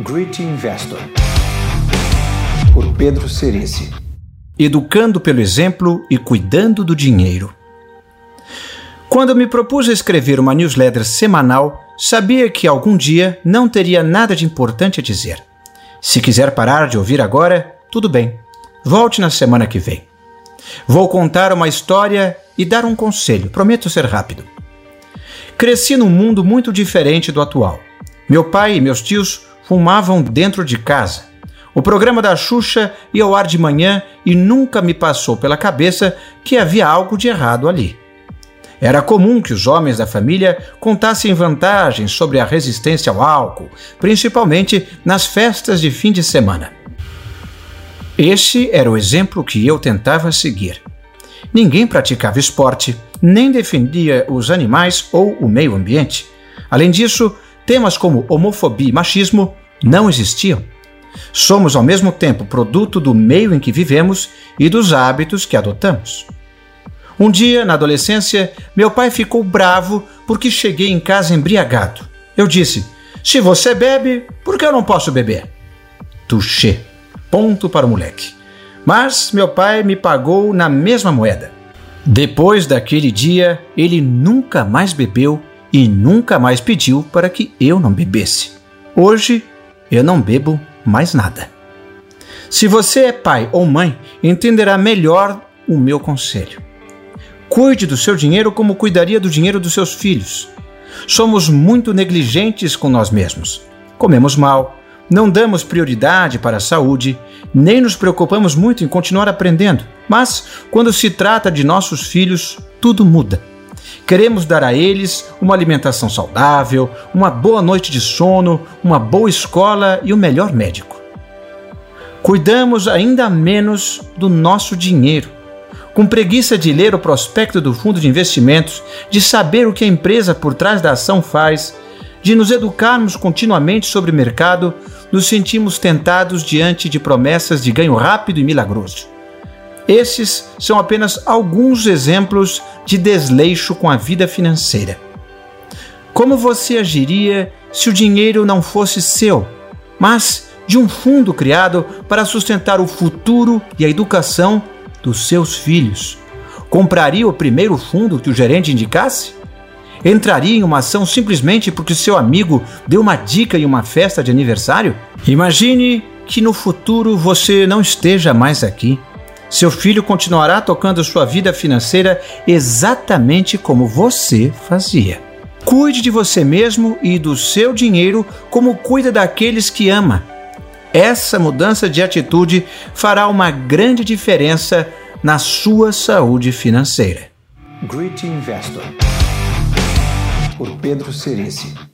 Great Investor, por Pedro Cerici. Educando pelo exemplo e cuidando do dinheiro. Quando me propus a escrever uma newsletter semanal, sabia que algum dia não teria nada de importante a dizer. Se quiser parar de ouvir agora, tudo bem. Volte na semana que vem. Vou contar uma história e dar um conselho, prometo ser rápido. Cresci num mundo muito diferente do atual. Meu pai e meus tios fumavam dentro de casa. O programa da Xuxa ia ao ar de manhã e nunca me passou pela cabeça que havia algo de errado ali. Era comum que os homens da família contassem vantagens sobre a resistência ao álcool, principalmente nas festas de fim de semana. Este era o exemplo que eu tentava seguir. Ninguém praticava esporte, nem defendia os animais ou o meio ambiente. Além disso, temas como homofobia e machismo não existiam. Somos ao mesmo tempo produto do meio em que vivemos e dos hábitos que adotamos. Um dia, na adolescência, meu pai ficou bravo porque cheguei em casa embriagado. Eu disse: Se você bebe, por que eu não posso beber? Tuxê. Ponto para o moleque. Mas meu pai me pagou na mesma moeda. Depois daquele dia, ele nunca mais bebeu e nunca mais pediu para que eu não bebesse. Hoje, eu não bebo mais nada. Se você é pai ou mãe, entenderá melhor o meu conselho. Cuide do seu dinheiro como cuidaria do dinheiro dos seus filhos. Somos muito negligentes com nós mesmos. Comemos mal, não damos prioridade para a saúde, nem nos preocupamos muito em continuar aprendendo. Mas, quando se trata de nossos filhos, tudo muda. Queremos dar a eles uma alimentação saudável, uma boa noite de sono, uma boa escola e o melhor médico. Cuidamos ainda menos do nosso dinheiro. Com preguiça de ler o prospecto do fundo de investimentos, de saber o que a empresa por trás da ação faz, de nos educarmos continuamente sobre o mercado, nos sentimos tentados diante de promessas de ganho rápido e milagroso. Esses são apenas alguns exemplos de desleixo com a vida financeira. Como você agiria se o dinheiro não fosse seu, mas de um fundo criado para sustentar o futuro e a educação dos seus filhos? Compraria o primeiro fundo que o gerente indicasse? Entraria em uma ação simplesmente porque seu amigo deu uma dica em uma festa de aniversário? Imagine que no futuro você não esteja mais aqui seu filho continuará tocando sua vida financeira exatamente como você fazia. Cuide de você mesmo e do seu dinheiro como cuida daqueles que ama. Essa mudança de atitude fará uma grande diferença na sua saúde financeira. Great Investor, por Pedro Cerici.